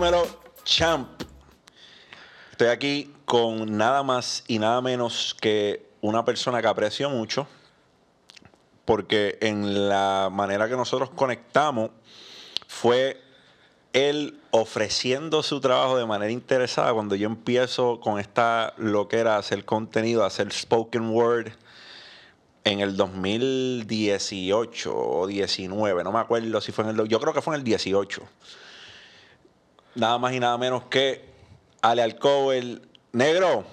Dímelo, champ. Estoy aquí con nada más y nada menos que una persona que aprecio mucho, porque en la manera que nosotros conectamos fue él ofreciendo su trabajo de manera interesada cuando yo empiezo con esta lo que era hacer contenido, hacer spoken word en el 2018 o 19, no me acuerdo si fue en el yo creo que fue en el 18. Nada más y nada menos que Ale Alcover, negro.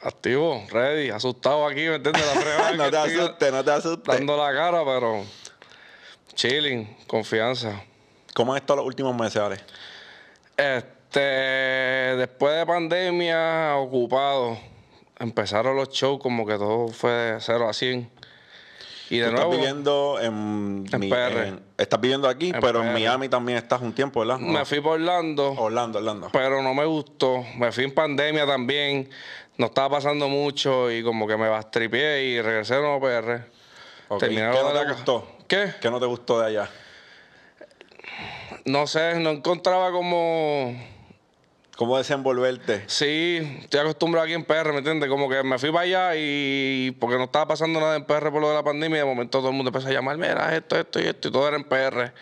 Activo, ready, asustado aquí, ¿me entiendes? La no te asustes, no te asustes. Dando la cara, pero chilling, confianza. ¿Cómo han estado los últimos meses, Ale? Este, después de pandemia, ocupado. Empezaron los shows como que todo fue de 0 a 100. Y de Tú nuevo, estás viviendo en, En mi- PR. en- estás viviendo aquí, En pero en. Miami también estás un tiempo, ¿verdad? me fui por Orlando, Orlando, Orlando. pero no me gustó. Me fui en pandemia también. No estaba pasando mucho y como que me bastripié y regresé a Nuevo PR. Ok, terminaron ¿Qué no te la gustó? ¿Qué? ¿Qué no te gustó de allá? No sé, no encontraba como... ¿Cómo desenvolverte? Sí, estoy acostumbrado aquí en PR, ¿me entiendes? Como que me fui para allá y porque no estaba pasando nada en PR por lo de la pandemia y de momento todo el mundo empezó a llamar, mira, esto, esto y esto, y todo era en PR.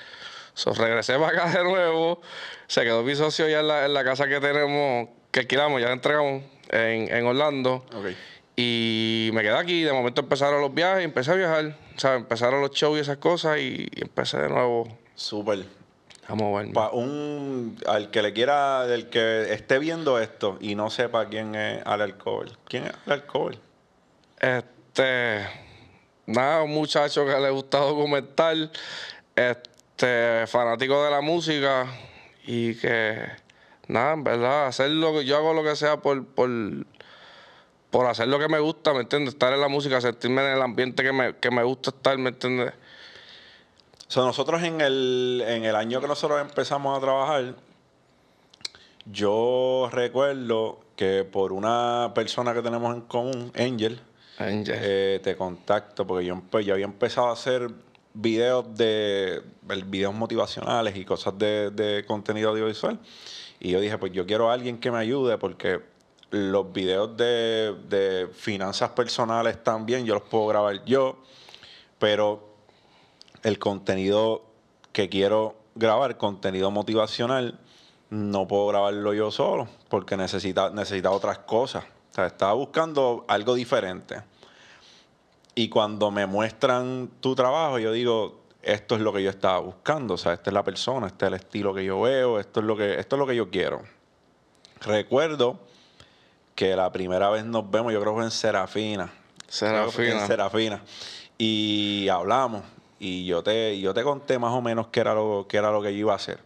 So, regresé para acá de nuevo, se quedó mi socio ya en la, en la casa que tenemos, que alquilamos, ya la entregamos en, en Orlando. Ok. Y me quedé aquí, de momento empezaron los viajes, empecé a viajar, o sea, empezaron los shows y esas cosas y, y empecé de nuevo Súper. A moverme. Pa un, al que le quiera, del que esté viendo esto y no sepa quién es Ale Alcover. ¿Quién es Alcover? Este, nada, un muchacho que le gusta documentar, este, fanático de la música y que, nada, en verdad, hacer lo que yo hago lo que sea por, por, por hacer lo que me gusta, ¿me entiendes? Estar en la música, sentirme en el ambiente que me, que me gusta estar, ¿me entiendes? So, nosotros en el, en el año que nosotros empezamos a trabajar, yo recuerdo que por una persona que tenemos en común, Angel, Angel. eh, te contacto porque yo, yo había empezado a hacer videos de videos motivacionales y cosas de, de contenido audiovisual y yo dije pues yo quiero a alguien que me ayude porque los videos de, de finanzas personales también yo los puedo grabar yo pero el contenido que quiero grabar contenido motivacional no puedo grabarlo yo solo porque necesita necesita otras cosas o sea, estaba buscando algo diferente y cuando me muestran tu trabajo, yo digo, esto es lo que yo estaba buscando. O sea, esta es la persona, este es el estilo que yo veo, esto es lo que, esto es lo que yo quiero. Recuerdo que la primera vez nos vemos, yo creo que fue en Serafina. Serafina. En Serafina. Y hablamos. Y yo te, yo te conté más o menos qué era lo, qué era lo que yo iba a hacer.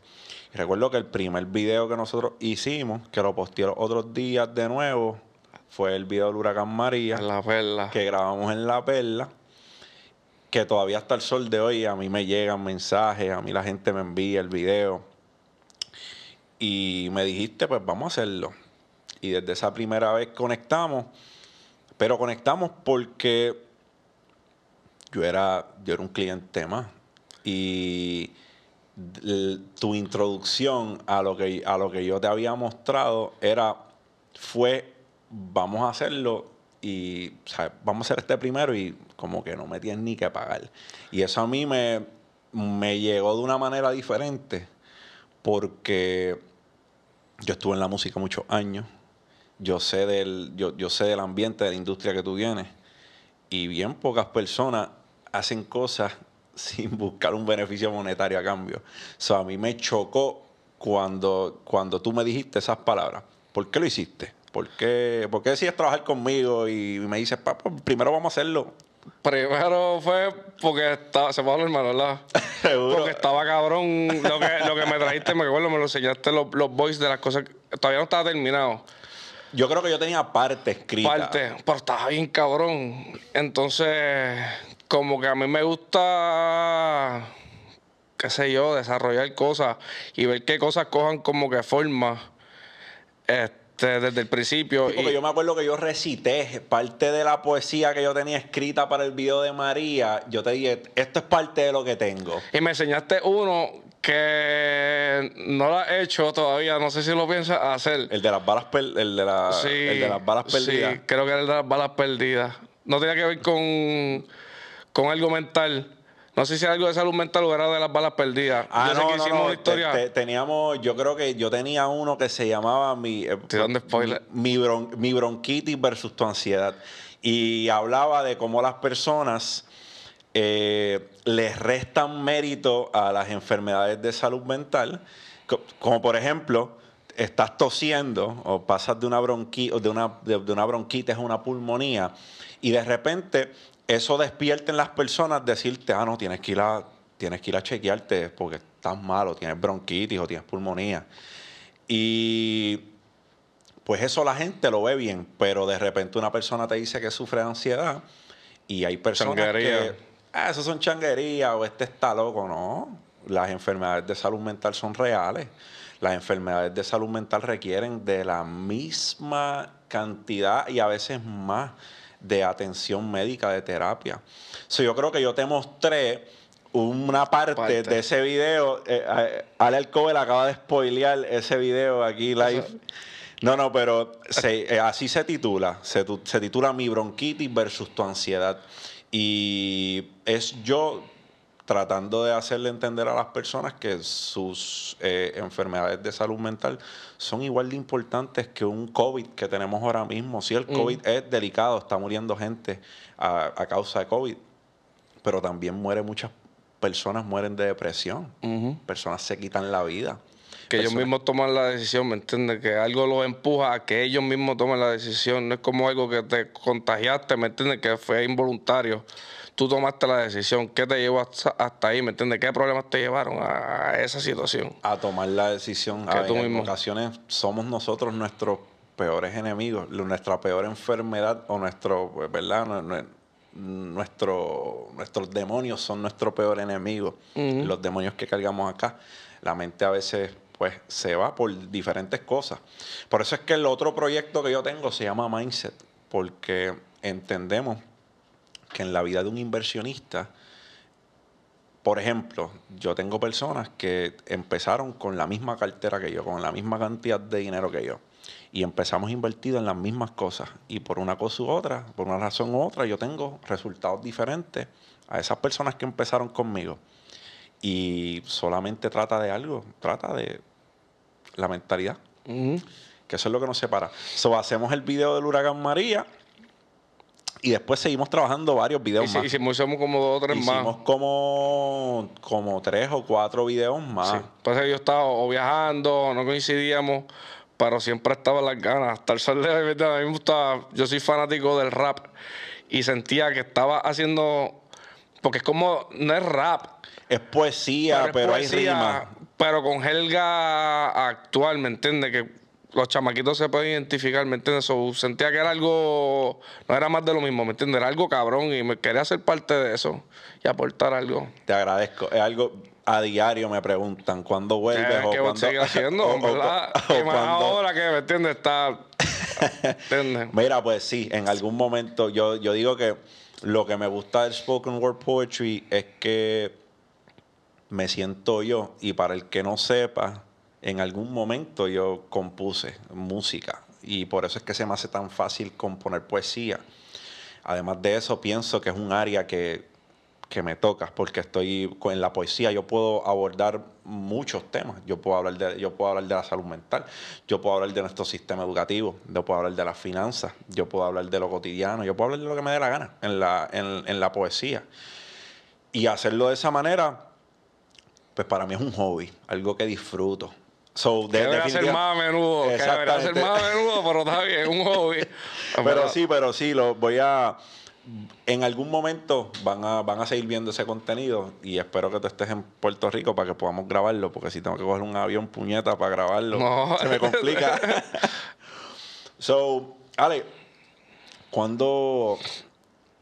Y recuerdo que el primer video que nosotros hicimos, que lo posteé los otros días de nuevo, fue el video del huracán María En la perla. que grabamos en La Perla, que todavía hasta el sol de hoy a mí me llegan mensajes, a mí la gente me envía el video. Y me dijiste, pues vamos a hacerlo. Y desde esa primera vez conectamos, pero conectamos porque yo era, yo era un cliente más. Y tu introducción a lo que a lo que yo te había mostrado era fue vamos a hacerlo y vamos a hacer este primero y como que no me tienes ni que pagar. Y eso a mí me, me llegó de una manera diferente porque yo estuve en la música muchos años. Yo sé del yo, yo sé del ambiente de la industria que tú tienes y bien pocas personas hacen cosas sin buscar un beneficio monetario a cambio. So, a mí me chocó cuando, cuando tú me dijiste esas palabras. ¿Por qué lo hiciste? ¿Por qué, por qué decides trabajar conmigo y me dices, papá, primero vamos a hacerlo? Primero fue porque estaba, se puede hablar ¿verdad? Seguro. Porque estaba cabrón lo que, lo que me trajiste, me acuerdo, me lo enseñaste los, los voice de las cosas. que- Todavía no estaba terminado. Yo creo que yo tenía parte escrita. Parte, pero estaba bien cabrón. Entonces, como que a mí me gusta, qué sé yo, desarrollar cosas y ver qué cosas cojan como que forma. Este, desde el principio. Sí, porque y- yo me acuerdo que yo recité parte de la poesía que yo tenía escrita para el video de María. Yo te dije, esto es parte de lo que tengo. Y me enseñaste uno que no lo has hecho todavía, no sé si lo piensas hacer. El de las balas, per- el de la- sí, el de las balas perdidas. Sí, creo que era el de las balas perdidas. No tenía que ver con, con algo mental. No sé si algo de salud mental o era de las balas perdidas. Ah, yo sé no, que no, hicimos no. una historia. Te- te- teníamos, yo creo que yo tenía uno que se llamaba mi, eh, spoiler. mi, bron- mi bronquitis versus tu ansiedad. Y hablaba de cómo las personas eh, les restan mérito a las enfermedades de salud mental. Co- Como por ejemplo, estás tosiendo o pasas de una, bronqui, de una, de, de una bronquitis a una pulmonía y de repente eso despierta en las personas decirte, ah, no, tienes que ir a, tienes que ir a chequearte porque estás malo, tienes bronquitis o tienes pulmonía. Y pues eso la gente lo ve bien, pero de repente una persona te dice que sufre de ansiedad y hay personas Changuería. que, ah, eso son changuerías o este está loco. No, las enfermedades de salud mental son reales. Las enfermedades de salud mental requieren de la misma cantidad y a veces más de atención médica, de terapia. So, yo creo que yo te mostré una parte, Parte. de ese video. Eh, eh, Ale Alcover acaba de spoilear ese video aquí live. No, no, pero se- eh, así se titula. Se, se titula Mi bronquitis versus tu ansiedad. Y es yo tratando de hacerle entender a las personas que sus eh, enfermedades de salud mental son igual de importantes que un COVID que tenemos ahora mismo. Sí, el COVID es delicado, está muriendo gente a, a causa de COVID, pero también muere muchas personas mueren de depresión, personas se quitan la vida. Que ellos mismos toman la decisión, ¿me entiendes? Que algo los empuja a que ellos mismos tomen la decisión. No es como algo que te contagiaste, ¿me entiendes? Que fue involuntario. Tú tomaste la decisión. ¿Qué te llevó hasta, hasta ahí, ¿me entiendes? ¿Qué problemas te llevaron a, a esa situación? a tomar la decisión. Que A, tú en mismo. ocasiones somos nosotros nuestros peores enemigos, nuestra peor enfermedad o nuestro, ¿verdad? Nu- nu- Nuestro, nuestros demonios son nuestro peor enemigo. Los demonios que cargamos acá. La mente a veces pues se va por diferentes cosas. Por eso es que el otro proyecto que yo tengo se llama Mindset, porque entendemos que en la vida de un inversionista por ejemplo, yo tengo personas que empezaron con la misma cartera que yo, con la misma cantidad de dinero que yo. Y empezamos invertido en las mismas cosas. Y por una cosa u otra, por una razón u otra, yo tengo resultados diferentes a esas personas que empezaron conmigo. Y solamente trata de algo, trata de la mentalidad, que eso es lo que nos separa. So, hacemos el video del huracán María y después seguimos trabajando varios Y videos si, más. y si hicimos como dos o tres Hicimos más. como, como tres o cuatro videos más. Sí. Entonces yo estaba o viajando, no coincidíamos, pero siempre estaba las ganas. El sol de a mí me gustaba, yo soy fanático del rap y sentía que estaba haciendo, porque es como, no es rap, Es poesía, es pero, hay rima. Pero con jerga actual, ¿me entiendes? Que los chamaquitos se pueden identificar, ¿me entiendes? So, sentía que era algo, no era más de lo mismo, ¿me entiendes? Era algo cabrón y me quería ser parte de eso y aportar algo. Te agradezco. Es algo a diario me preguntan cuándo vuelves ¿Qué, o qué cuándo seguir haciendo? o- o- ¿verdad? o y más ahora que, ¿me entiendes? Está... ¿Entiendes? Mira, pues sí, en algún momento yo, yo digo que lo que me gusta del spoken word poetry es que me siento yo y para el que no sepa, en algún momento yo compuse música y por eso es que se me hace tan fácil componer poesía. Además de eso, pienso que es un área que, que me toca porque estoy en la poesía, yo puedo abordar muchos temas. Yo puedo hablar de, yo puedo hablar de la salud mental, yo puedo hablar de nuestro sistema educativo, yo puedo hablar de las finanzas, yo puedo hablar de lo cotidiano, yo puedo hablar de lo que me dé la gana en la, en, en la poesía. Y hacerlo de esa manera, pues para mí es un hobby, algo que disfruto. So, de- Debería ser más a menudo. Que debería ser más a menudo, pero está bien, un hobby. Pero sí, pero sí, lo voy a. En algún momento van a, van a seguir viendo ese contenido y espero que tú estés en Puerto Rico para que podamos grabarlo, porque si tengo que coger un avión puñeta para grabarlo, No. se me complica. so, Ale, ¿cuándo,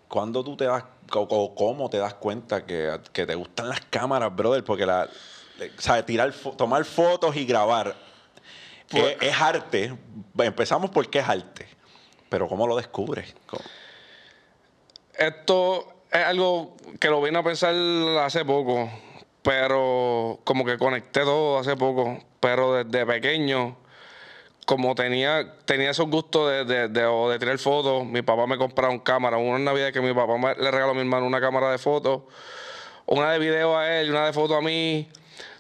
cuándo tú te das, o, o cómo te das cuenta que, que te gustan las cámaras, brother? Porque la, ¿sabes? Tirar, fo- tomar fotos y grabar es arte. Empezamos porque es arte. Pero ¿cómo lo descubres? ¿Cómo? Esto es algo que lo vine a pensar hace poco, pero como que conecté todo hace poco. Pero desde pequeño, como tenía, tenía esos gustos de, de, de, de tirar fotos, mi papá me compraba una cámara. Una Navidad que mi papá me, le regaló a mi hermano una cámara de fotos, una de video a él y una de fotos a mí.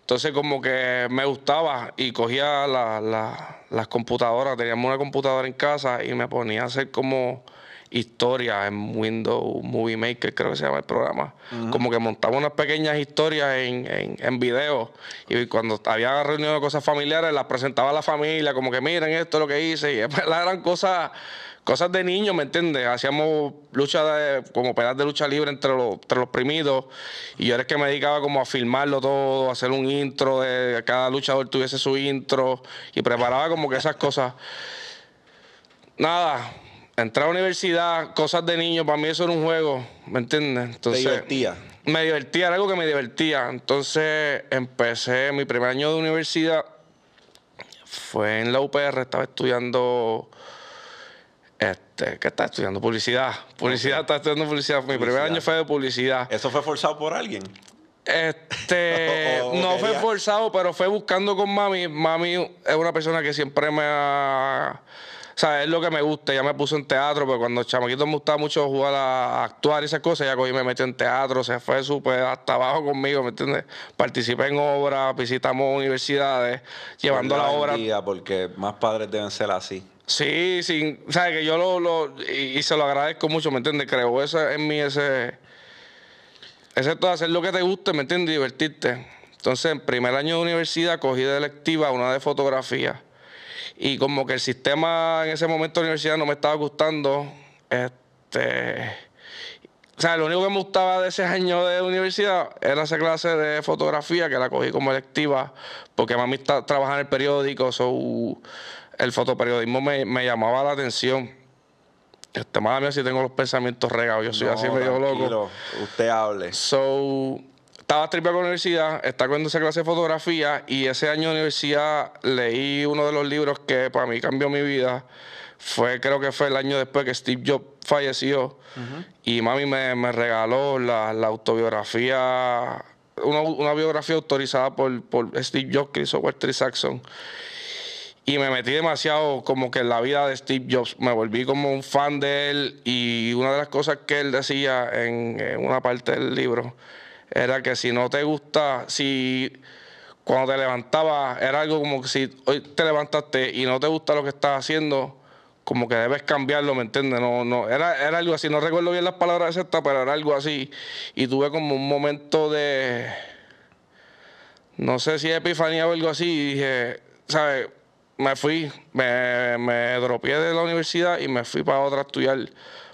Entonces como que me gustaba y cogía la, la, las computadoras, teníamos una computadora en casa y me ponía a hacer como historias en Windows Movie Maker, creo que se llama el programa. Como que montaba unas pequeñas historias en, en, en video. Y cuando había reunión de cosas familiares, las presentaba a la familia, como que miren esto es lo que hice. Y eran cosas, cosas de niños, ¿me entiendes? Hacíamos lucha de, como pedazos de lucha libre entre los, entre los primidos. Y yo era el que me dedicaba como a filmarlo todo, a hacer un intro de cada luchador tuviese su intro. Y preparaba como que esas cosas. Nada, entrar a la universidad, cosas de niño, para mí eso era un juego, ¿me entiendes? Entonces, ¿Te divertía? Me divertía, era algo que me divertía. Entonces empecé mi primer año de universidad, fue en la UPR, estaba estudiando, este, ¿qué estaba estudiando? Publicidad. Publicidad, estaba estudiando publicidad. Mi primer año fue de publicidad. ¿Eso fue forzado por alguien? Este, o, o no fue forzado, pero fue buscando con mami. Mami es una persona que siempre me ha o sea, es lo que me gusta. Ya me puso en teatro, pero cuando chamaquito me gustaba mucho jugar a actuar y esas cosas, ya cogí me metió en teatro, se fue súper hasta abajo conmigo, ¿me entiendes? Participé en obras, visitamos universidades, llevando la, la obra. Porque más padres deben ser así. Sí, sí, sabes que yo lo, lo y, se lo agradezco mucho, ¿me entiendes? Creo eso en mí ese ese todo hacer lo que te guste, ¿me entiendes? Divertirte. Entonces, en primer año de universidad cogí de electiva una de fotografía y como que el sistema en ese momento de la universidad no me estaba gustando. Este, o sea, lo único que me gustaba de ese año de universidad era esa clase de fotografía que la cogí como electiva, porque mami está, trabaja en el periódico, so, el fotoperiodismo me, me llamaba la atención. Este, madre mía, si tengo los pensamientos regados, yo soy no, así medio loco. Usted hable. So, estaba triple con la universidad, estaba cogiendo esa clase de fotografía y ese año de universidad leí uno de los libros que para mí cambió mi vida. Fue, creo que fue el año después que Steve Jobs falleció uh -huh. y mami me, me regaló la, la autobiografía, una, una, biografía autorizada por, por Steve Jobs que hizo Walter Saxon. Y me metí demasiado como que en la vida de Steve Jobs. Me volví como un fan de él y una de las cosas que él decía en, una parte del libro era que si no te gusta, si cuando te levantabas, era algo como que si hoy te levantaste y no te gusta lo que estás haciendo, como que debes cambiarlo, ¿me entiendes? No, no, era, era algo así, no recuerdo bien las palabras exactas, pero era algo así. Y tuve como un momento de, no sé si epifanía o algo así, y dije, ¿sabes? Me fui, me, me dropié de la universidad y me fui para otra a estudiar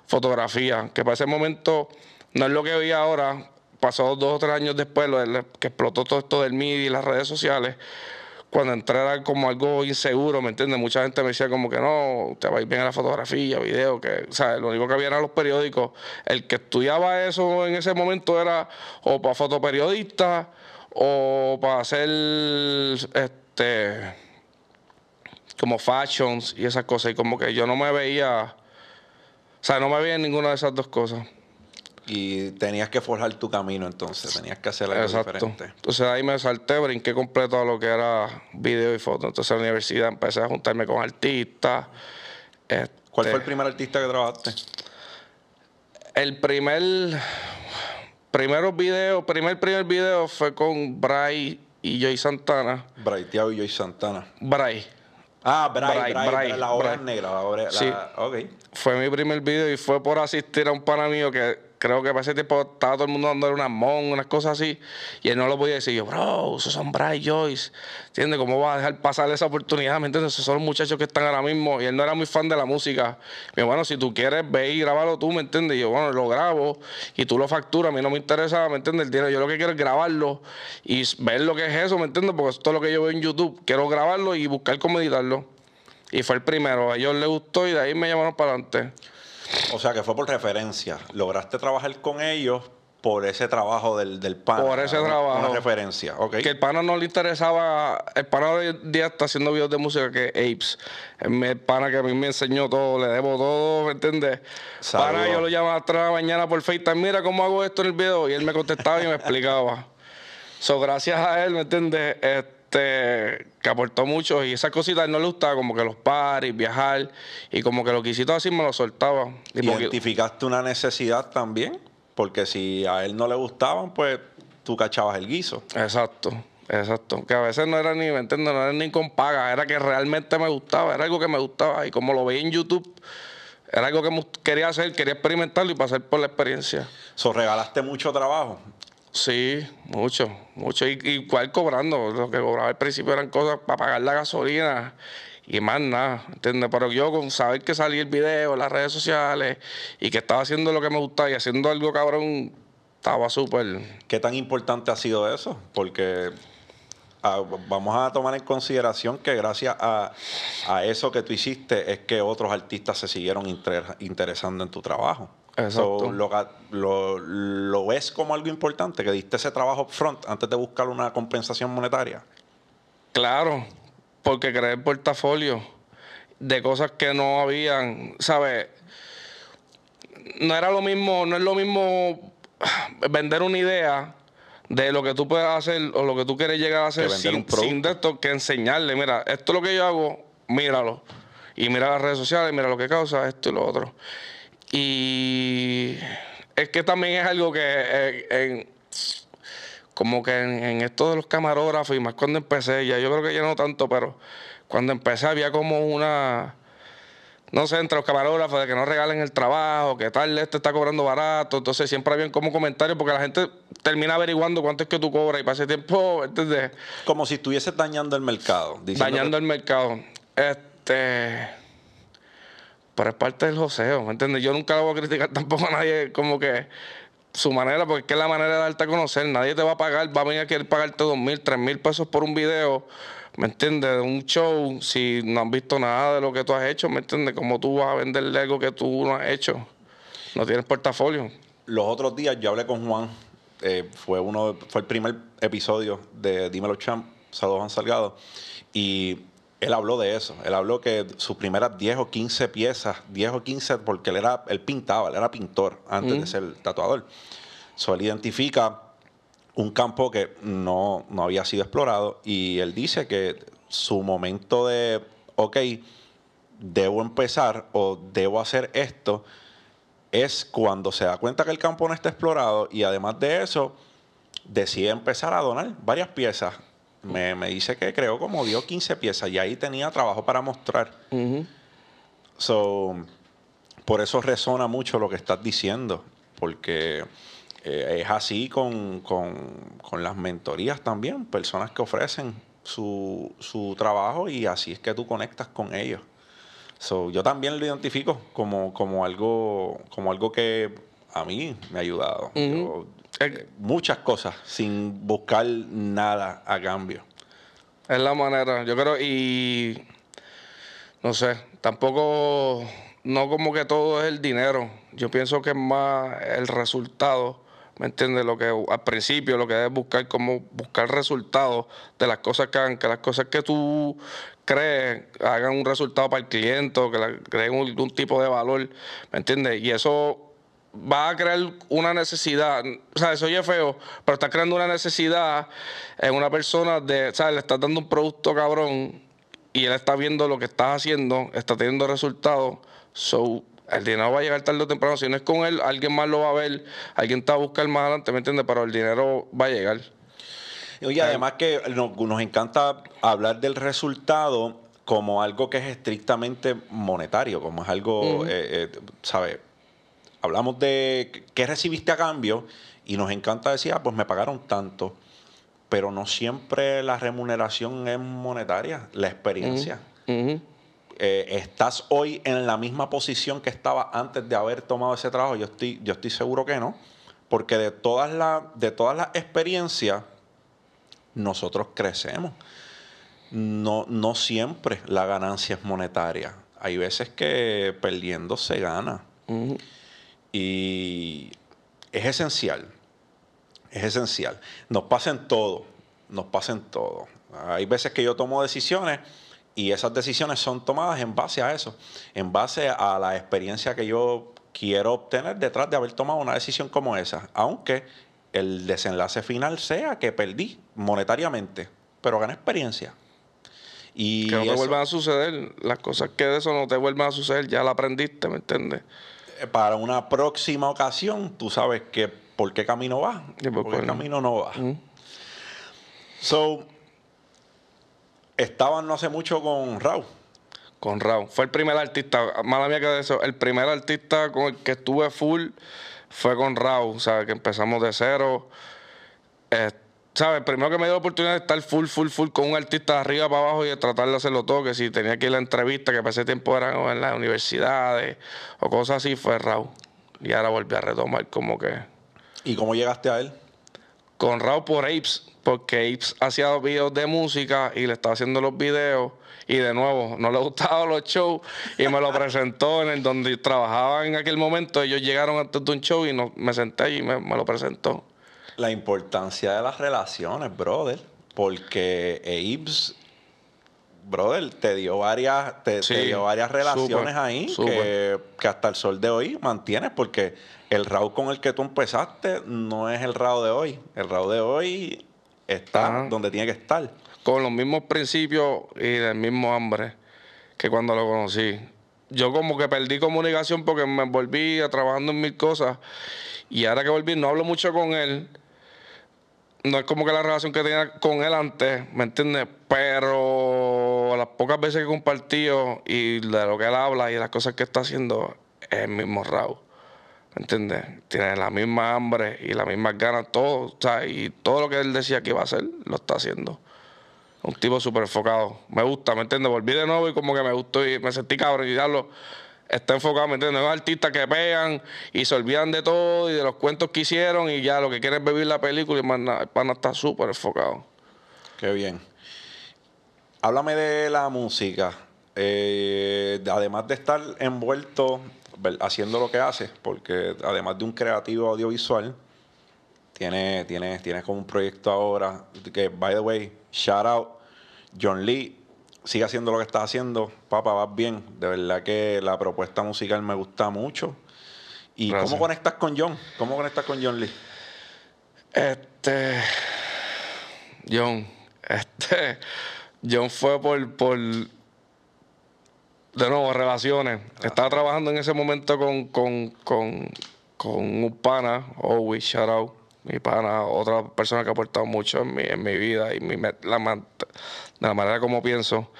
fotografía, que para ese momento no es lo que veía ahora, pasó dos o tres años después, lo de, que explotó todo esto del media y las redes sociales, cuando entré era como algo inseguro, ¿me entiendes? Mucha gente me decía como que no, te va a ir bien a la fotografía, video, que, o sea, lo único que había eran los periódicos. El que estudiaba eso en ese momento era o para fotoperiodista o para hacer este como fashions y esas cosas. Y como que yo no me veía, o sea, no me veía en ninguna de esas dos cosas y tenías que forjar tu camino entonces, tenías que hacer algo Exacto. diferente. Entonces ahí me salté, brinqué completo a lo que era video y foto. Entonces en la universidad empecé a juntarme con artistas. Este, ¿Cuál fue el primer artista que trabajaste? El primer primero video, primer primer video fue con Bray y Joy Santana. Bray Tiago y Joy Santana. Bray. Ah, Bray, Bray la obra negra, la obra, sí. la, okay. Fue mi primer video y fue por asistir a un pana mío que creo que para ese tiempo estaba todo el mundo dándole unas mon, unas cosas así, y él no lo podía decir. Yo, bro, esos son Bray Joyce. ¿Entiendes? ¿Cómo va a dejar pasar esa oportunidad? ¿Me entiendes? Esos son los muchachos que están ahora mismo. Y él no era muy fan de la música. Yo, bueno, si tú quieres, ve y grábalo tú, ¿me entiendes? Y yo, bueno, lo grabo y tú lo facturas. A mí no me interesa, ¿me entiendes? El dinero. Yo lo que quiero es grabarlo y ver lo que es eso, ¿me entiendes? Porque esto es lo que yo veo en YouTube. Quiero grabarlo y buscar cómo editarlo. Y fue el primero. A ellos les gustó y de ahí me llamaron para adelante. O sea, que fue por referencia. Lograste trabajar con ellos por ese trabajo del, del pana. Por ese una- trabajo. Una referencia, ok. Que el pana no le interesaba. El pana hoy día está haciendo videos de música que es Apes. Es mi pana que a mí me enseñó todo, le debo todo, ¿me entiendes? Pana, yo lo llamaba a las 3 de la mañana por FaceTime, mira cómo hago esto en el video. Y él me contestaba y me explicaba. So, gracias a él, ¿me entiendes? Este, que aportó mucho y esas cositas a él no le gustaba, como que los paris, viajar, y como que lo quisito así me lo soltaba. Y porque- ¿Identificaste una necesidad también? Porque si a él no le gustaban, pues tú cachabas el guiso. Exacto, exacto. Que a veces no era ni, ¿me entiendes? No era ni con paga, era que realmente me gustaba, era algo que me gustaba. Y como lo veía en YouTube, era algo que quería hacer, quería experimentarlo y pasar por la experiencia. So, regalaste mucho trabajo. Sí, mucho, mucho. Y, igual cobrando, lo que cobraba al principio eran cosas para pagar la gasolina y más nada, ¿entiendes? Pero yo con saber que salía el video en las redes sociales y que estaba haciendo lo que me gustaba y haciendo algo cabrón, estaba súper... ¿Qué tan importante ha sido eso? Porque ah, vamos a tomar en consideración que gracias a, a eso que tú hiciste es que otros artistas se siguieron inter- interesando en tu trabajo. Exacto. So, lo, lo, lo ves como algo importante, que diste ese trabajo upfront antes de buscar una compensación monetaria. Claro, porque creé el portafolio de cosas que no habían, ¿sabes? No era lo mismo, no es lo mismo vender una idea de lo que tú puedes hacer o lo que tú quieres llegar a hacer sin, sin de esto que enseñarle, mira, esto es lo que yo hago, míralo. Y mira las redes sociales, mira lo que causa esto y lo otro. Y es que también es algo que eh, en- como que en, en esto de los camarógrafos y más cuando empecé, ya yo creo que ya no tanto, pero cuando empecé había como una, no sé, entre los camarógrafos de que no regalen el trabajo, que tal, este está cobrando barato, entonces siempre habían como comentarios porque la gente termina averiguando cuánto es que tú cobras y para ese tiempo, ¿entiendes? Como si estuvieses dañando el mercado. Dañando que- el mercado. Este. Pero es parte del joseo, ¿me entiendes? Yo nunca le voy a criticar tampoco a nadie como que su manera, porque es que es la manera de darte a conocer. Nadie te va a pagar, va a venir a querer pagarte dos mil, tres mil pesos por un video, ¿me entiendes? De un show, si no han visto nada de lo que tú has hecho, ¿me entiendes? ¿Cómo tú vas a venderle algo que tú no has hecho? No tienes portafolio. Los otros días yo hablé con Juan, eh, fue uno, fue el primer episodio de Dímelo Champ, Saludos Juan Salgado, y él habló de eso. Él habló que sus primeras 10 o 15 piezas, 10 o 15, porque él era, él pintaba, él era pintor antes de ser tatuador. So, él identifica un campo que no, no había sido explorado y él dice que su momento de, ok, debo empezar o debo hacer esto, es cuando se da cuenta que el campo no está explorado y además de eso decide empezar a donar varias piezas. Me, me dice que creó como dio 15 piezas y ahí tenía trabajo para mostrar. So, por eso resona mucho lo que estás diciendo, porque eh, es así con, con- con las mentorías también, personas que ofrecen su, su trabajo y así es que tú conectas con ellos. So, yo también lo identifico como, como, algo, como algo que a mí me ha ayudado. Yo- Es- muchas cosas sin buscar nada a cambio. Es la manera, yo creo, y no sé, tampoco, no como que todo es el dinero. Yo pienso que es más el resultado, ¿me entiendes? Lo que al principio lo que debes buscar, como buscar resultados de las cosas que hagan, que las cosas que tú crees hagan un resultado para el cliente, o que creen algún tipo de valor, ¿me entiendes? Y eso va a crear una necesidad, o sea, eso oye feo, pero está creando una necesidad en una persona de, ¿sabes? Le estás dando un producto cabrón y él está viendo lo que estás haciendo, está teniendo resultados, so el dinero va a llegar tarde o temprano, si no es con él, alguien más lo va a ver, alguien te va a buscar más adelante, ¿me entiendes? Pero el dinero va a llegar. Y además que nos, nos encanta hablar del resultado como algo que es estrictamente monetario, como es algo, eh, eh, ¿sabes? Hablamos de qué recibiste a cambio y nos encanta decir, ah, pues me pagaron tanto, pero no siempre la remuneración es monetaria, la experiencia. Eh, ¿Estás hoy en la misma posición que estaba antes de haber tomado ese trabajo? Yo estoy, yo estoy seguro que no, porque de todas las, de todas las experiencias, nosotros crecemos. No, no siempre la ganancia es monetaria. Hay veces que perdiendo se gana. Ujú. Y es esencial es esencial. Nos pasa en todo, nos pasa en todo. Hay veces que yo tomo decisiones y esas decisiones son tomadas en base a eso, en base a la experiencia que yo quiero obtener detrás de haber tomado una decisión como esa, aunque el desenlace final sea que perdí monetariamente, pero gané experiencia. Y que no te vuelvan a suceder, las cosas que de eso no te vuelvan a suceder, ya la aprendiste, ¿me entiendes? Eh, para una próxima ocasión, tú sabes que por qué camino va, por qué camino no va. So, estaban no hace mucho con Raúl. Con Raúl. Fue el primer artista, mala mía que de eso, el primer artista con el que estuve full fue con Raúl, ¿sabes? Que empezamos de cero. ¿Sabes? Primero que me dio la oportunidad de estar full, full, full con un artista de arriba para abajo y de tratar de hacerlo todo, que si tenía que ir a la entrevista, que pasé tiempo eran en las universidades o cosas así, fue Raúl. Y ahora volví a retomar como que. ¿Y cómo llegaste a él? Con Raúl por Apes, porque Apes hacía videos de música y le estaba haciendo los videos y de nuevo, no le gustaban los shows y me lo presentó en el donde trabajaba en aquel momento. Ellos llegaron antes de un show y no, me senté y me, lo presentó. La importancia de las relaciones, brother, porque Abe's, brother, te dio varias, te, dio varias relaciones ahí que, que, hasta el sol de hoy mantienes, porque el Raúl con el que tú empezaste no es el Raúl de hoy. El Raúl de hoy está donde tiene que estar con los mismos principios y del mismo hambre que cuando lo conocí. Yo como que perdí comunicación porque me volví a trabajando en mil cosas y ahora que volví no hablo mucho con él. No es como que la relación que tenía con él antes, ¿me entiendes? Pero las pocas veces que he compartido y de lo que él habla y las cosas que está haciendo, es el mismo Raúl. ¿Me entiendes? Tiene la misma hambre y las mismas ganas, todo. Sea, y todo lo que él decía que iba a hacer, lo está haciendo. Un tipo súper enfocado. Me gusta, ¿me entiendes? Volví de nuevo y como que me gustó y me sentí cabrón y lo Está enfocado, ¿me entiendes? No es artistas que pegan y se olvidan de todo y de los cuentos que hicieron y ya lo que quieren es vivir la película y más. El pana está súper enfocado. Qué bien. Háblame de la música. Eh, además de estar envuelto haciendo lo que hace, porque además de un creativo audiovisual, tiene, tiene, tiene como un proyecto ahora que, by the way, shout out, John Lee, sigue haciendo lo que está haciendo. Papá, vas bien. De verdad que la propuesta musical me gusta mucho. ¿Y cómo conectas con John? ¿Cómo conectas con John Lee? Este. John. Este. John fue por. por de nuevo, relaciones. Estaba trabajando en ese momento con, con, con, con un pana, Owi, shout out mi pana, otra persona que ha aportado mucho en mi, en mi vida y mi, la, de la manera como pienso.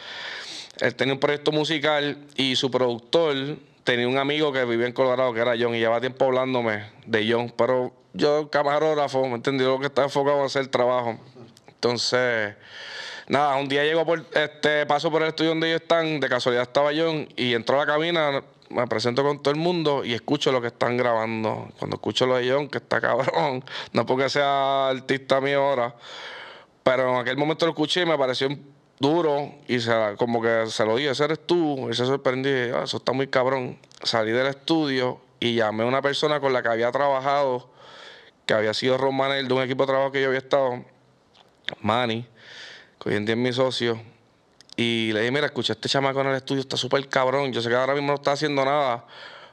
Él tenía un proyecto musical y su productor tenía un amigo que vivía en Colorado, que era John, y llevaba tiempo hablándome de John, pero yo, camarógrafo, me entendí lo que estaba enfocado en hacer el trabajo. Entonces, nada, un día llego por, este, paso por el estudio donde ellos están, de casualidad estaba John, y entró a la cabina, me presento con todo el mundo y escucho lo que están grabando. Cuando escucho lo de John, que está cabrón, no porque sea artista mío ahora, pero en aquel momento lo escuché y me pareció duro y como que se lo dije, ese eres tú, y se sorprendí, ah, eso está muy cabrón. Salí del estudio y llamé a una persona con la que había trabajado, que había sido Ron Manel de un equipo de trabajo que yo había estado, Manny, que hoy en día es mi socio y le dije, mira, escucha, este chamaco en el estudio está súper cabrón. Yo sé que ahora mismo no está haciendo nada,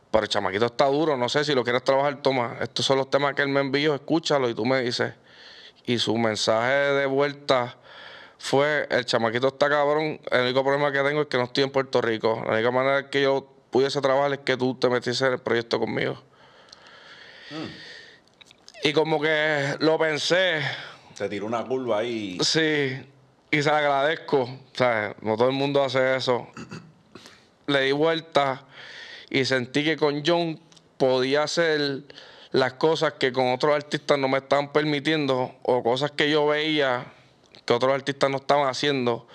pero el chamaquito está duro. No sé si lo quieres trabajar, toma. Estos son los temas que él me envió, escúchalo y tú me dices. Y su mensaje de vuelta fue, el chamaquito está cabrón, el único problema que tengo es que no estoy en Puerto Rico. La única manera que yo pudiese trabajar es que tú te metiste en el proyecto conmigo. Mm. Y como que lo pensé. Se tiró una curva ahí. Sí, y se le agradezco. sea, No todo el mundo hace eso. Le di vuelta y sentí que con John podía hacer las cosas que con otros artistas no me estaban permitiendo o cosas que yo veía que otros artistas no estaban haciendo.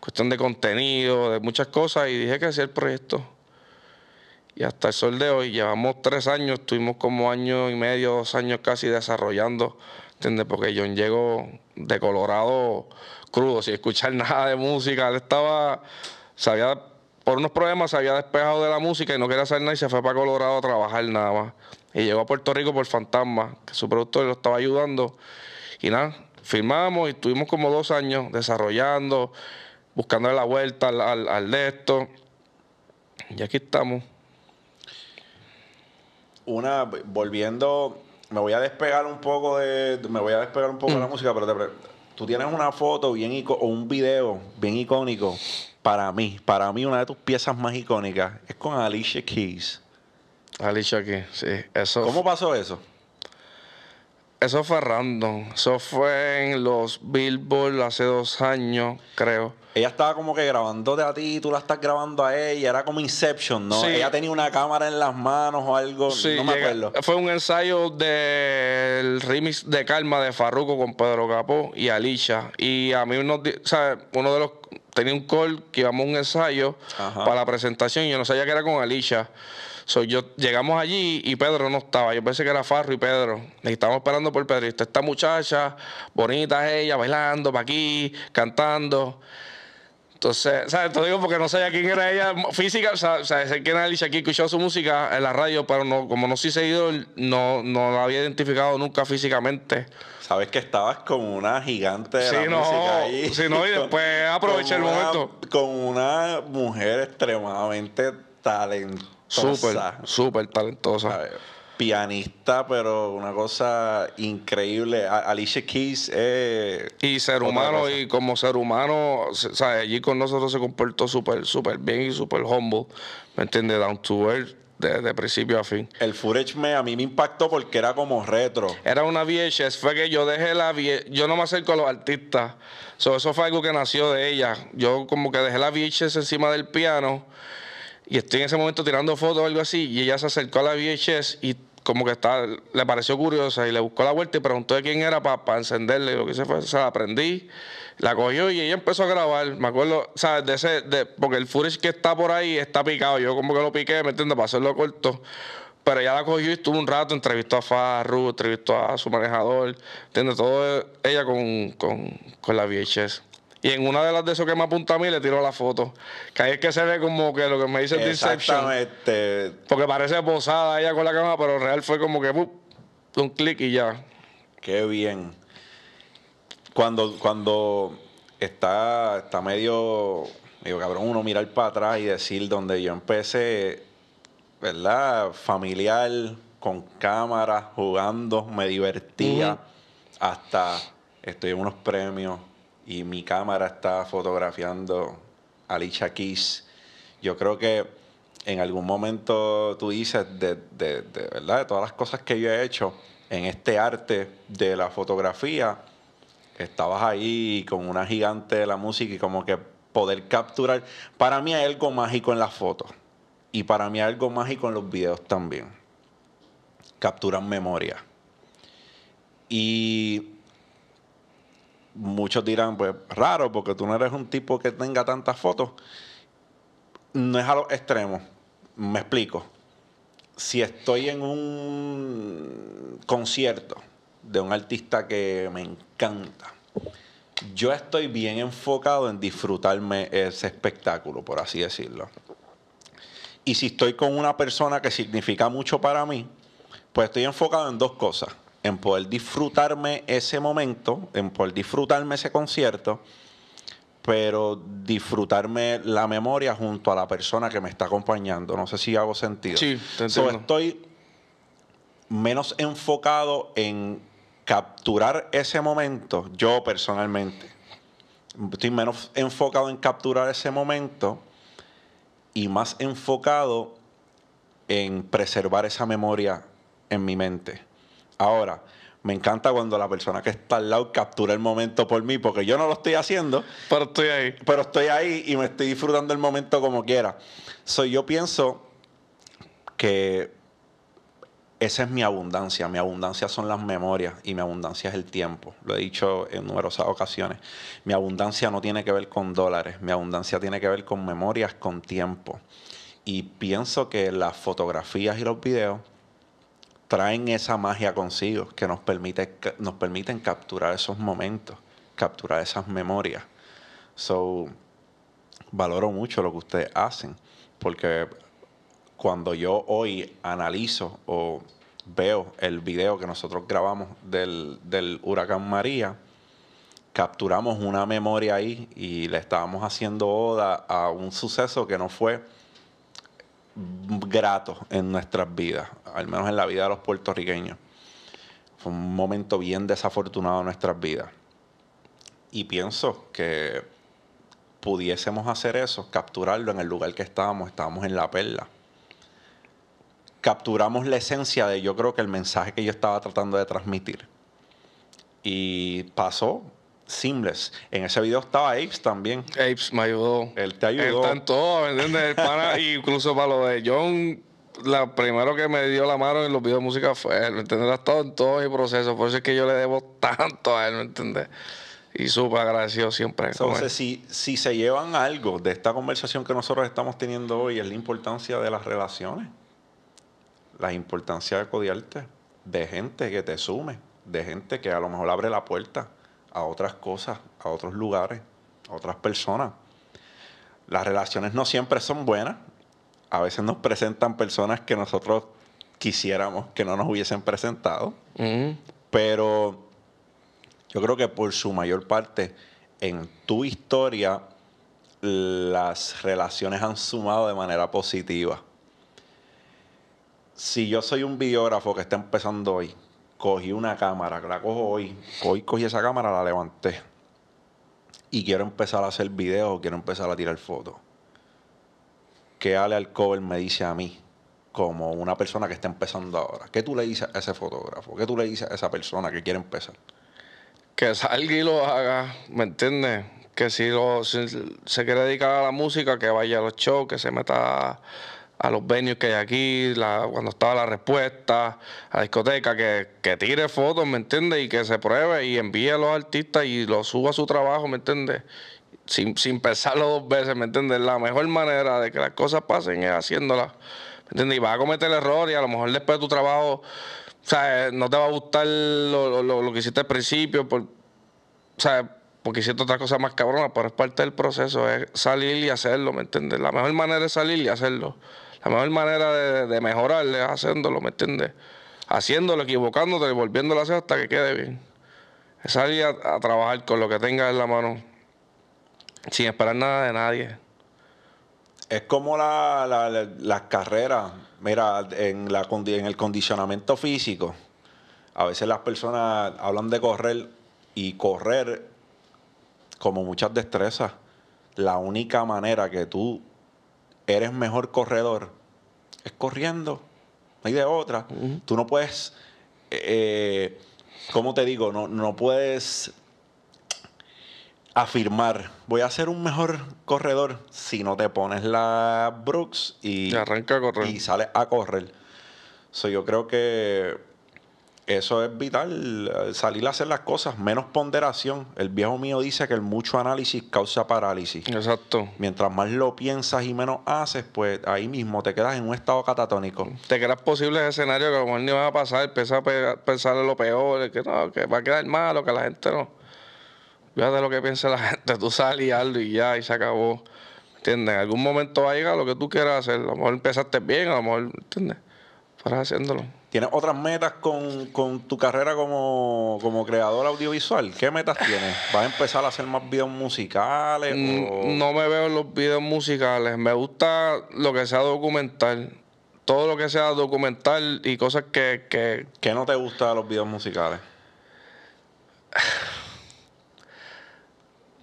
Cuestión de contenido, de muchas cosas y dije que hacía el proyecto. Y hasta el sol de hoy, llevamos tres años, estuvimos como año y medio, dos años casi desarrollando, ¿entiendes? Porque John llegó de Colorado crudo, sin escuchar nada de música. Él estaba, por unos problemas se había despejado de la música y no quería hacer nada y se fue para Colorado a trabajar nada más. Y llegó a Puerto Rico por Fantasma, que su productor lo estaba ayudando. Y nada, firmamos y estuvimos como dos años desarrollando, buscando la vuelta al, al, al de esto. Y aquí estamos. Una, volviendo, me voy a despegar un poco de, me voy a despegar un poco de la música, pero te tú tienes una foto bien ico- o un video bien icónico para mí, para mí una de tus piezas más icónicas es con Alicia Keys. Alicia aquí, sí. Eso, ¿Cómo pasó eso? Eso fue random. Eso fue en los Billboard hace dos años, creo. Ella estaba como que grabándote a ti, tú la estás grabando a ella, era como Inception, ¿no? Sí. Ella tenía una cámara en las manos o algo, Sí, no me acuerdo. fue un ensayo del remix de Calma de Farruko con Pedro Capó y Alicia. Y a mí unos di- ¿sabes? uno de los tenía un call que íbamos a un ensayo Ajá. para la presentación y yo no sabía que era con Alicia. So, yo, llegamos allí y Pedro no estaba. Yo pensé que era Farro y Pedro. Y estábamos esperando por Pedro. Y está esta muchacha, bonita es ella, bailando para aquí, cantando. Entonces, ¿sabes? Te digo porque no sabía quién era ella física, o sea, sé quién era Alicia aquí, escuchado su música en la radio, pero no, como no soy seguidor, no, no la había identificado nunca físicamente. Sabes que estabas con una gigante de Sí, la no, música ahí. sí, no, y después aproveché el una- momento. Con una mujer extremadamente talentosa. Súper, súper talentosa. ver, Pianista, pero una cosa increíble. Alicia Keys eh, Y ser humano, y como ser humano, sea, allí con nosotros se comportó súper, súper bien y súper humble, ¿me entiendes? Down to earth, de, de principio a fin. El footage me, a mí me impactó porque era como retro. Era una VHS, fue que yo dejé la VHS, yo no me acerco a los artistas, So, eso fue algo que nació de ella. Yo como que dejé la VHS encima del piano y estoy en ese momento tirando fotos o algo así y ella se acercó a la VHS y como que está, le pareció curiosa y le buscó la vuelta y preguntó de quién era para encenderle y lo que hice fue, se la prendí, la cogió y ella empezó a grabar, me acuerdo, ¿sabes? De ese, de, porque el footage que está por ahí está picado, yo como que lo piqué, ¿me entiendes? Para hacerlo corto. Pero ella la cogió y estuvo un rato, entrevistó a Farru, entrevistó a su manejador, ¿entiendes? Todo ella con, con, con la VHS. Y en una de las de esos que me apunta a mí le tiró la foto. Que ahí es que se ve como que lo que me dice de. Exactamente. Porque parece posada ella con la cámara, pero real fue como que ¡pup! un clic y ya. Qué bien. Cuando, cuando está, está medio, digo, cabrón, uno mirar para atrás y decir donde yo empecé, ¿verdad? Familiar, con cámara, jugando, me divertía, hasta estoy en unos premios y mi cámara está fotografiando a Alicia Keys. Yo creo que en algún momento tú dices de, de, de verdad de todas las cosas que yo he hecho en este arte de la fotografía, estabas ahí con una gigante de la música y como que poder capturar. Para mí hay algo mágico en las fotos y para mí hay algo mágico en los videos también. Capturan memoria. Y muchos dirán, pues raro, porque tú no eres un tipo que tenga tantas fotos. No es a los extremos. Me explico. Si estoy en un concierto de un artista que me encanta, yo estoy bien enfocado en disfrutarme ese espectáculo, por así decirlo. Y si estoy con una persona que significa mucho para mí, pues estoy enfocado en dos cosas. En poder disfrutarme ese momento, en poder disfrutarme ese concierto, pero disfrutarme la memoria junto a la persona que me está acompañando. No sé si hago sentido. Sí, te So, estoy menos enfocado en capturar ese momento, yo personalmente. Estoy menos enfocado en capturar ese momento y más enfocado en preservar esa memoria en mi mente. Ahora, me encanta cuando la persona que está al lado captura el momento por mí, porque yo no lo estoy haciendo, Pero estoy ahí. pero estoy ahí y me estoy disfrutando el momento como quiera. So, yo pienso que esa es mi abundancia. Mi abundancia son las memorias y mi abundancia es el tiempo. Lo he dicho en numerosas ocasiones. Mi abundancia no tiene que ver con dólares. Mi abundancia tiene que ver con memorias, con tiempo. Y pienso que las fotografías y los videos traen esa magia consigo que nos, permite, nos permiten capturar esos momentos, capturar esas memorias. So, valoro mucho lo que ustedes hacen, porque cuando yo hoy analizo o veo el video que nosotros grabamos del, del huracán María, capturamos una memoria ahí y le estábamos haciendo oda a un suceso que no fue grato en nuestras vidas, al menos en la vida de los puertorriqueños. Fue un momento bien desafortunado en nuestras vidas. Y pienso que pudiésemos hacer eso, capturarlo en el lugar que estábamos, estábamos en la perla. Capturamos la esencia de yo creo que el mensaje que yo estaba tratando de transmitir. Y pasó seamless. En ese video estaba Apes también. Apes me ayudó. Él te ayudó. Él está en todo, ¿me entiendes? El pana, incluso para lo de John, la primero que me dio la mano en los videos de música fue él, ¿me ha estado en todo mi proceso, por eso es que yo le debo tanto a él, ¿me entiendes? Y súper agradecido siempre. Entonces, si, si se llevan algo de esta conversación que nosotros estamos teniendo hoy, es la importancia de las relaciones. La importancia de codiarte, de gente que te sume, de gente que a lo mejor abre la puerta a otras cosas, a otros lugares, a otras personas. Las relaciones no siempre son buenas. A veces nos presentan personas que nosotros quisiéramos que no nos hubiesen presentado. Pero yo creo que por su mayor parte, en tu historia, las relaciones han sumado de manera positiva. Si yo soy un videógrafo que está empezando hoy, cogí una cámara, la cojo hoy, hoy cogí esa cámara, la levanté y quiero empezar a hacer videos, quiero empezar a tirar fotos. ¿Qué Ale Alcover me dice a mí como una persona que está empezando ahora? ¿Qué tú le dices a ese fotógrafo? ¿Qué tú le dices a esa persona que quiere empezar? que salga y lo haga, ¿me entiendes? Que si, lo, se quiere dedicar a la música, que vaya a los shows, que se meta a los venues que hay aquí, la- cuando estaba la respuesta, a la discoteca, que, que tire fotos, ¿me entiendes? Y que se pruebe y envíe a los artistas y lo suba a su trabajo, ¿me entiendes? Sin, sin pensarlo dos veces, ¿me entiendes? La mejor manera de que las cosas pasen es haciéndolas, ¿me entiendes? Y vas a cometer errores y a lo mejor después de tu trabajo, sea, no te va a gustar lo, lo- lo que hiciste al principio, por, sea, porque hiciste otras cosas más cabronas, pero es parte del proceso, es salir y hacerlo, ¿me entiendes? La mejor manera es salir y hacerlo. La mejor manera de, de mejorar es haciéndolo, ¿me entiendes? Haciéndolo, equivocándote y volviéndolo a hacer hasta que quede bien. Es salir a trabajar con lo que tengas en la mano, sin esperar nada de nadie. Es como la- la- la- las carreras, mira, en, la, en el condicionamiento físico, a veces las personas hablan de correr y correr como muchas destrezas. La única manera que tú eres mejor corredor es corriendo, no hay de otra. Tú no puedes, eh, ¿cómo te digo? No, no puedes afirmar, voy a ser un mejor corredor si no te pones la Brooks y, Y arranca a correr. y sales a correr. So, yo creo que eso es vital, salir a hacer las cosas, menos ponderación. El viejo mío dice que el mucho análisis causa parálisis. Exacto. Mientras más lo piensas y menos haces, pues ahí mismo te quedas en un estado catatónico. te creas posibles escenarios que a lo mejor ni van a pasar, empiezas a pe- pensar en lo peor, que no, que va a quedar malo, que la gente no. Fíjate lo que piensa la gente, tú sales y hazlo y ya, y se acabó. ¿Entiendes? En algún momento va a llegar lo que tú quieras hacer. A lo mejor empezaste bien, a lo mejor, ¿entiendes? Para haciéndolo. ¿Tienes otras metas con, con tu carrera como, como creador audiovisual? ¿Qué metas tienes? ¿Vas a empezar a hacer más videos musicales? o- Mm, No me veo en los videos musicales. Me gusta lo que sea documental. Todo lo que sea documental y cosas que, que, ¿Qué no te gusta de los videos musicales?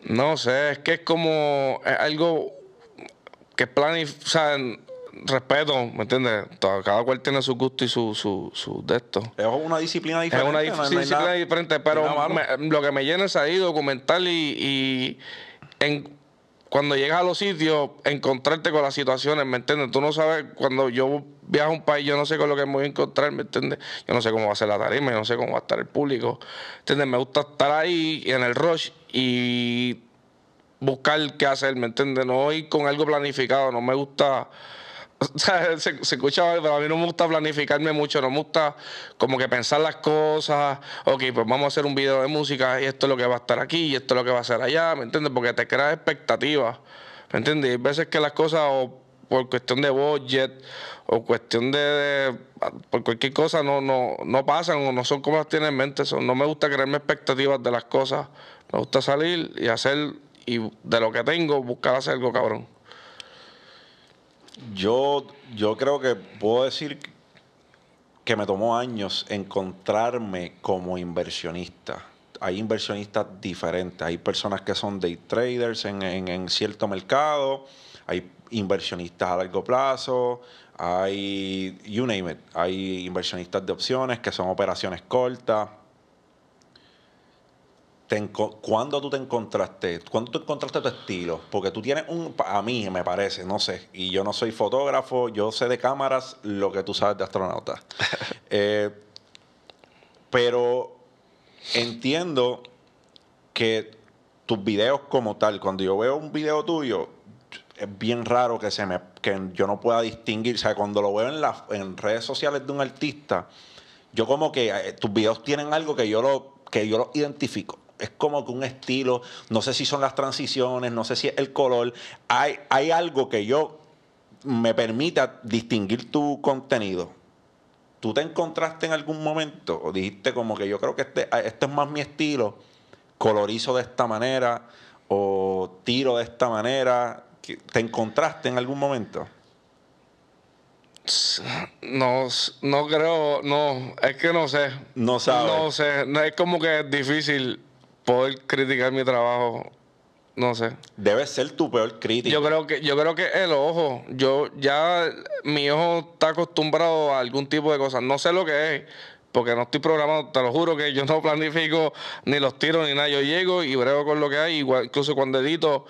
No sé, es que es como es algo que es planif... O sea, respeto, ¿me entiendes? Todo- Cada cual tiene su gusto y su, su, su de esto. Es una disciplina Es diferente. una dif- no hay disciplina nada- diferente, pero me- lo que me llena es ahí documental y, y en, cuando llegas a los sitios, encontrarte con las situaciones, ¿me entiendes? Tú no sabes, cuando yo viajo a un país, yo no sé con lo que me voy a encontrar, ¿me entiendes? Yo no sé cómo va a ser la tarima, yo no sé cómo va a estar el público, ¿entiendes? Me gusta estar ahí en el rush y buscar qué hacer, ¿me entiendes? No ir con algo planificado, no me gusta... O sea, se, se escucha pero a mí no me gusta planificarme mucho, no me gusta como que pensar las cosas, ok, pues vamos a hacer un video de música y esto es lo que va a estar aquí y esto es lo que va a ser allá, ¿me entiendes? Porque te creas expectativas, ¿Me entiendes? Y hay veces que las cosas, o por cuestión de budget, o cuestión de, por cualquier cosa, no, no, no pasan o no son como las tienen en mente. no me gusta crearme expectativas de las cosas. Me gusta salir y hacer, y de lo que tengo, buscar hacer algo cabrón. Yo, yo creo que puedo decir que me tomó años encontrarme como inversionista. Hay inversionistas diferentes. Hay personas que son day traders en, en, cierto mercado. Hay inversionistas a largo plazo. Hay, you name it. Hay inversionistas de opciones que son operaciones cortas ¿Cuándo tú te encontraste? ¿Cuándo tú encontraste tu estilo? Porque tú tienes un. A mí me parece, no sé. Y yo no soy fotógrafo, yo sé de cámaras lo que tú sabes de astronauta. Eh, pero entiendo que tus videos como tal, cuando yo veo un video tuyo, es bien raro que se me que yo no pueda distinguir. O sea, cuando lo veo en, las en redes sociales de un artista, yo como que eh, tus videos tienen algo que yo lo, que yo lo identifico es como que un estilo, no sé si son las transiciones, no sé si es el color, hay, hay algo que yo me permita distinguir tu contenido. ¿Tú te encontraste en algún momento o dijiste como que yo creo que este, este es más mi estilo, colorizo de esta manera o tiro de esta manera? ¿Te encontraste en algún momento? No, no creo, no, es que no sé. No sabes. No sé, es como que es difícil poder criticar mi trabajo, no sé. Debe ser tu peor crítica. Yo creo que, yo creo que el ojo. Yo ya mi ojo está acostumbrado a algún tipo de cosas. No sé lo que es, porque no estoy programado, te lo juro que yo no planifico ni los tiros ni nada. Yo llego y brego con lo que hay, igual, incluso cuando edito.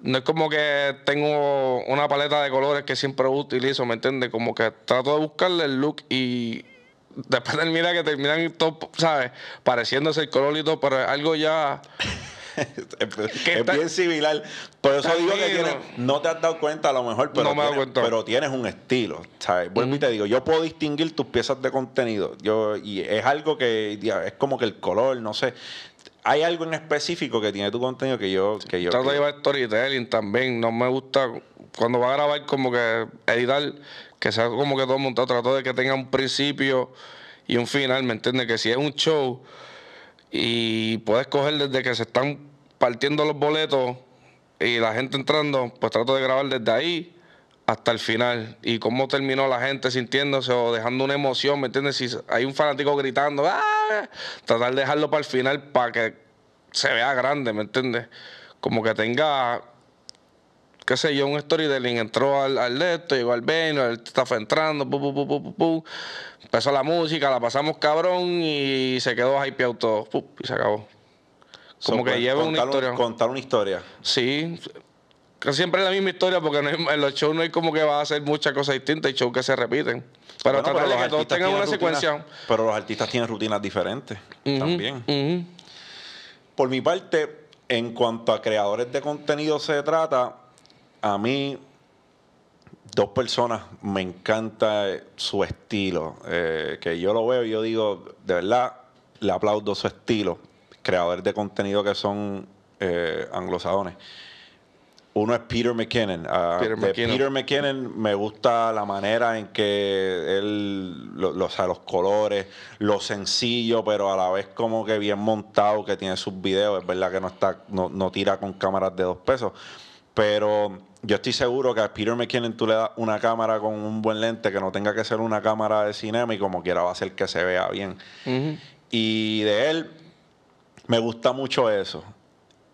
No es como que tengo una paleta de colores que siempre utilizo, ¿me entiendes? Como que trato de buscarle el look y, después termina que terminan todo, ¿sabes? Pareciéndose el color y todo, pero algo ya. es bien similar. Por eso digo que no te has dado cuenta a lo mejor, pero, tienes, pero tienes un estilo. ¿sabes? Vuelvo y te digo, yo puedo distinguir tus piezas de contenido. Yo, y es algo que es como que el color, no sé. Hay algo en específico que tiene tu contenido que yo. Que yo Trato de llevar storytelling también. No me gusta cuando va a grabar como que editar que sea como que todo montado, trato de que tenga un principio y un final, ¿me entiendes? Que si es un show y puedes coger desde que se están partiendo los boletos y la gente entrando, pues trato de grabar desde ahí hasta el final y cómo terminó la gente sintiéndose o dejando una emoción, ¿me entiendes? Si hay un fanático gritando, ¡Ah! tratar de dejarlo para el final para que se vea grande, ¿me entiendes? Como que tenga qué sé yo, un storytelling, entró al, al esto, llegó al venue, el está entrando, pu, pu, pu, pu, empezó la música, la pasamos cabrón y se quedó hypeado todo, y se acabó. Como que lleva una historia. contar una historia. Sí, que siempre es la misma historia porque en los shows no hay como que va a hacer muchas cosas distintas, hay shows que se repiten. Pero bueno, pero que todos tengan una secuencia. Pero los artistas tienen rutinas diferentes también. Por mi parte, en cuanto a creadores de contenido se trata, a mí dos personas me encanta su estilo. Eh, que yo lo veo y yo digo, de verdad, le aplaudo su estilo. Creadores de contenido que son eh, anglosajones. Uno es Peter McKinnon. Ah, Peter, McKinnon. Peter McKinnon me gusta la manera en que él, o sea, los colores, lo sencillo, pero a la vez como que bien montado que tiene sus videos. Es verdad que no está, no, no tira con cámaras de dos pesos. Pero yo estoy seguro que a Peter McKinnon tú le das una cámara con un buen lente que no tenga que ser una cámara de cinema y como quiera va a hacer que se vea bien. Y de él me gusta mucho eso.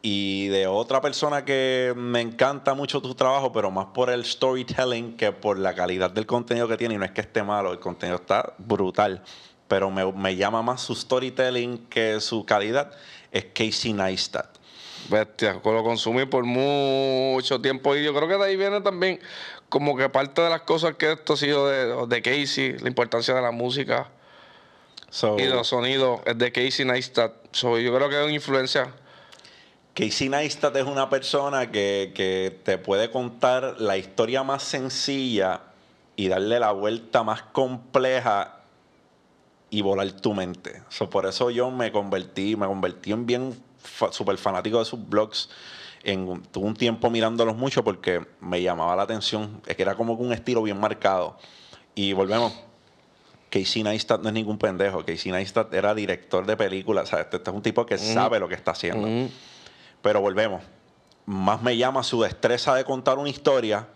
Y de otra persona que me encanta mucho tu trabajo, pero más por el storytelling que por la calidad del contenido que tiene. Y no es que esté malo, el contenido está brutal. Pero me, me llama más su storytelling que su calidad. Es Casey Neistat. Bestia, lo consumí por mucho tiempo y yo creo que de ahí viene también como que parte de las cosas que esto ha sido de, de Casey, la importancia de la música y de los sonidos, es de Casey Neistat. So, yo creo que es una influencia. Casey Neistat es una persona que, que te puede contar la historia más sencilla y darle la vuelta más compleja y volar tu mente. So, por eso yo me convertí, me convertí en bien súper fanático de sus blogs. en, tuve un tiempo mirándolos mucho porque me llamaba la atención. Es que era como un estilo bien marcado. Y volvemos. Casey Neistat no es ningún pendejo. Casey Neistat era director de películas. O sea, este, este es un tipo que sabe lo que está haciendo. Pero volvemos. Más me llama su destreza de contar una historia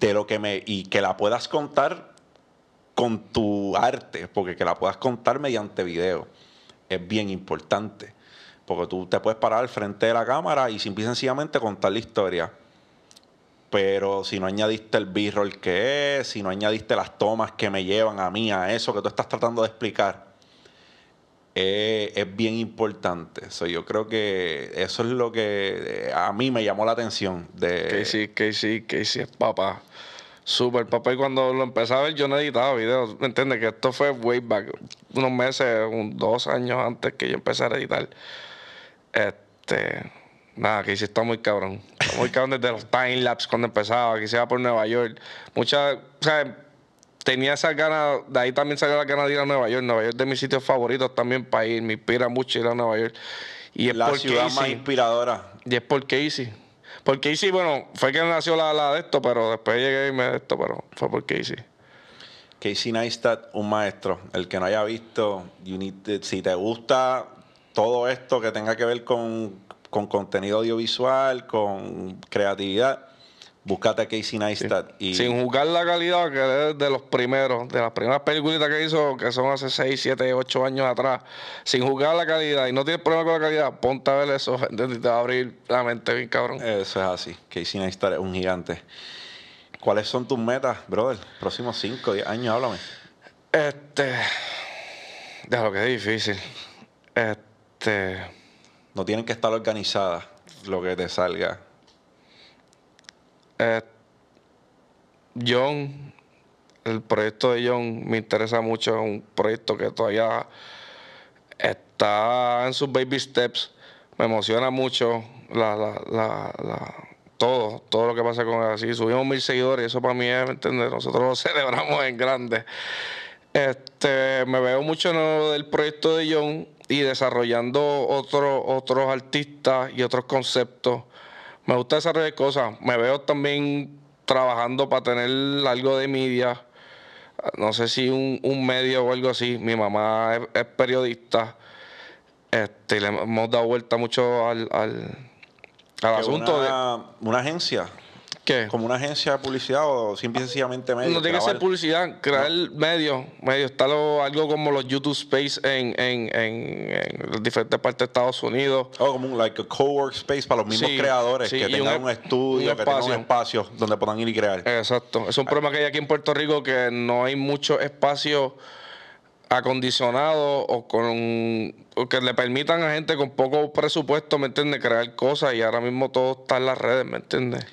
de lo que me. y que la puedas contar con tu arte, porque que la puedas contar mediante video es bien importante. Porque tú te puedes parar al frente de la cámara y simple y sencillamente contar la historia. Pero si no añadiste el b-roll que es, si no añadiste las tomas que me llevan a mí a eso que tú estás tratando de explicar, eh, es bien importante. yo creo que eso es lo que eh, a mí me llamó la atención. De... Casey, Casey, Casey es papá. Súper papá. Y cuando lo empecé a ver, yo no editaba videos. ¿Me entiendes? Que esto fue way back. Unos meses, dos años antes que yo empezara a editar. Este. Nada, que sí está muy cabrón. muy cabrón desde los timelapse cuando empezaba, que se iba por Nueva York. Muchas. O sea, tenía esa ganas. De ahí también salió la gana de ir a Nueva York. Nueva York es de mis sitios favoritos también para ir. Me inspira mucho ir a Nueva York. Y es la ciudad más inspiradora. Y es por Casey. Por Casey, bueno, fue que nació la, la de esto, pero después llegué y me de esto, pero fue por Casey. Casey Neistat, un maestro. El que no haya visto, si te gusta todo esto que tenga que ver con, con contenido audiovisual, con creatividad, Búscate a Casey Neistat. Y... Sin juzgar la calidad, que es de los primeros, de las primeras películas que hizo, que son hace 6, 7, 8 años atrás. Sin juzgar la calidad y no tienes problema con la calidad, ponte a ver eso, te va a abrir la mente bien cabrón. Eso es así. Casey Neistat es un gigante. ¿Cuáles son tus metas, brother? Próximos 5, 10 años, háblame. Este. De lo que es difícil. Este. No tienen que estar organizadas lo que te salga eh, John, el proyecto de John me interesa mucho, es un proyecto que todavía está en sus baby steps, me emociona mucho todo, todo lo que pasa con él. Así subimos mil seguidores, eso para mí es, ¿me Nosotros lo celebramos en grande. Este, me veo mucho en lo del proyecto de John y desarrollando otros otros artistas y otros conceptos me gusta desarrollar cosas. Me veo también trabajando para tener algo de media. No sé si un, medio o algo así. Mi mamá es, periodista. Este, le hemos dado vuelta mucho al, al, asunto de. Una agencia. ¿Qué? Como una agencia de publicidad o simple sencillamente medio. No tiene que ser publicidad, crear medios. Medio. Está algo como los YouTube Space en, en, en, diferentes partes de Estados Unidos. Oh, como un like a co-work space para los mismos creadores, que tengan un, estudio, que tengan un espacio donde puedan ir y crear. Exacto. Es un problema que hay aquí en Puerto Rico que no hay mucho espacio acondicionado o con o que le permitan a gente con poco presupuesto, ¿me entiendes? Crear cosas y ahora mismo todo está en las redes, ¿me entiendes?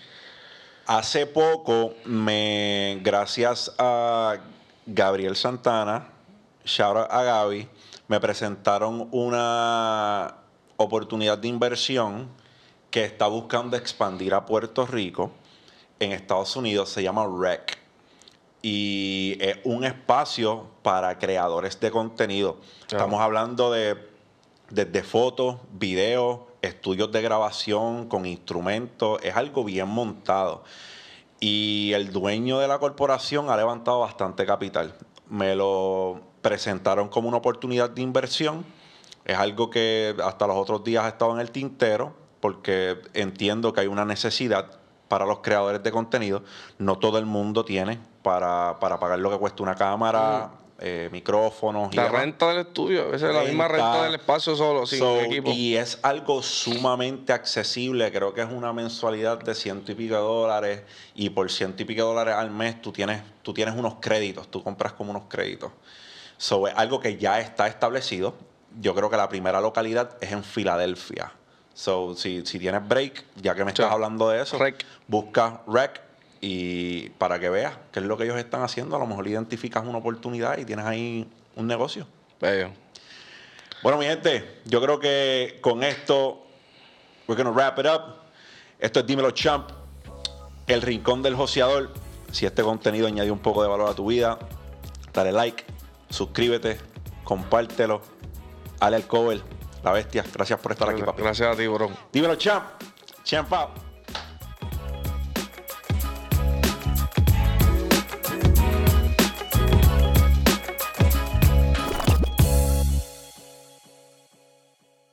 Hace poco, me, gracias a Gabriel Santana, shout a Gaby, me presentaron una oportunidad de inversión que está buscando expandir a Puerto Rico en Estados Unidos. Se llama REC. Y es un espacio para creadores de contenido. Estamos hablando de desde fotos, videos, estudios de grabación con instrumentos, es algo bien montado. Y el dueño de la corporación ha levantado bastante capital. Me lo presentaron como una oportunidad de inversión. Es algo que hasta los otros días ha estado en el tintero porque entiendo que hay una necesidad para los creadores de contenido. No todo el mundo tiene para, para pagar lo que cuesta una cámara, mm eh, micrófonos. La renta del estudio, esa es la misma renta del espacio solo, sin equipo. Y es algo sumamente accesible, creo que es una mensualidad de ciento y pico de dólares y por ciento y pico de dólares al mes tú tienes, tú tienes unos créditos, tú compras como unos créditos. So, es algo que ya está establecido. Yo creo que la primera localidad es en Filadelfia. So, si, si tienes break, ya que me estás hablando de eso, busca Rec y para que veas qué es lo que ellos están haciendo, a lo mejor identificas una oportunidad y tienes ahí un negocio. Bueno, mi gente, yo creo que con esto, we're gonna wrap it up. Esto es Dímelo Champ, el rincón del joseador. Si este contenido añadió un poco de valor a tu vida, dale like, suscríbete, compártelo, dale al cover, la bestia. Gracias por estar aquí, papi. Gracias a ti, bro. Dímelo Champ. Champ out.